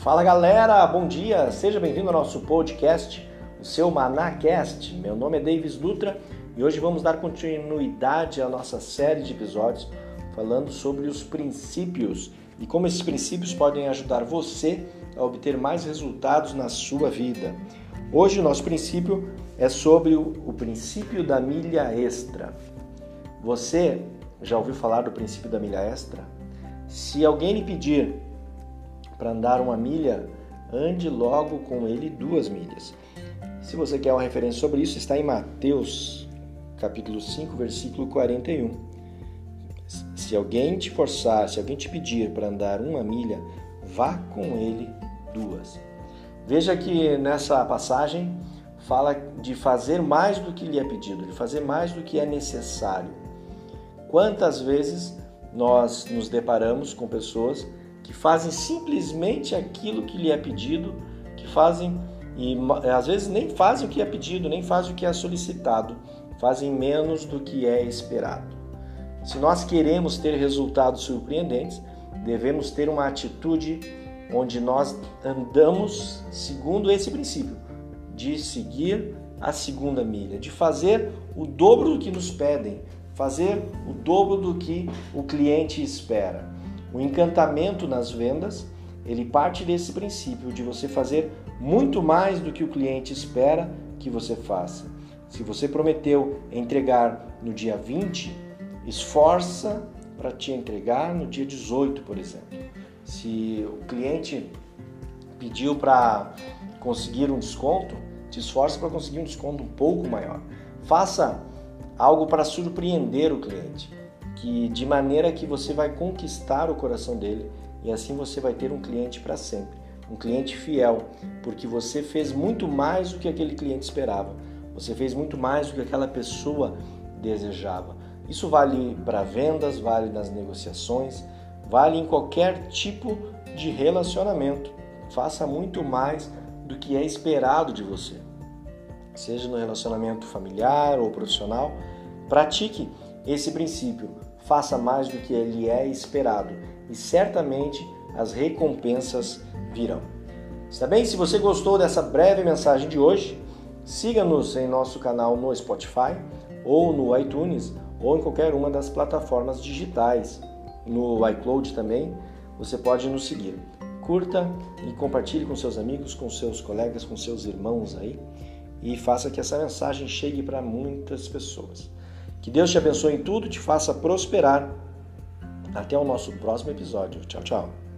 Fala galera, bom dia, seja bem-vindo ao nosso podcast, o seu Manacast. Meu nome é Davis Dutra e hoje vamos dar continuidade à nossa série de episódios falando sobre os princípios e como esses princípios podem ajudar você a obter mais resultados na sua vida. Hoje o nosso princípio é sobre o, o princípio da milha extra. Você já ouviu falar do princípio da milha extra? Se alguém lhe pedir para andar uma milha, ande logo com ele duas milhas. Se você quer uma referência sobre isso, está em Mateus, capítulo 5, versículo 41. Se alguém te forçar, se alguém te pedir para andar uma milha, vá com ele duas. Veja que nessa passagem fala de fazer mais do que lhe é pedido, de fazer mais do que é necessário. Quantas vezes nós nos deparamos com pessoas que fazem simplesmente aquilo que lhe é pedido, que fazem e às vezes nem fazem o que é pedido, nem fazem o que é solicitado, fazem menos do que é esperado. Se nós queremos ter resultados surpreendentes, devemos ter uma atitude onde nós andamos segundo esse princípio de seguir a segunda milha, de fazer o dobro do que nos pedem, fazer o dobro do que o cliente espera. O encantamento nas vendas, ele parte desse princípio de você fazer muito mais do que o cliente espera que você faça. Se você prometeu entregar no dia 20, esforça para te entregar no dia 18, por exemplo. Se o cliente pediu para conseguir um desconto, te esforça para conseguir um desconto um pouco maior. Faça algo para surpreender o cliente que de maneira que você vai conquistar o coração dele e assim você vai ter um cliente para sempre, um cliente fiel, porque você fez muito mais do que aquele cliente esperava. Você fez muito mais do que aquela pessoa desejava. Isso vale para vendas, vale nas negociações, vale em qualquer tipo de relacionamento. Faça muito mais do que é esperado de você. Seja no relacionamento familiar ou profissional, pratique esse princípio faça mais do que lhe é esperado e certamente as recompensas virão. Está bem? Se você gostou dessa breve mensagem de hoje, siga-nos em nosso canal no Spotify ou no iTunes ou em qualquer uma das plataformas digitais. No iCloud também você pode nos seguir. Curta e compartilhe com seus amigos, com seus colegas, com seus irmãos aí e faça que essa mensagem chegue para muitas pessoas. Que Deus te abençoe em tudo, te faça prosperar. Até o nosso próximo episódio. Tchau, tchau.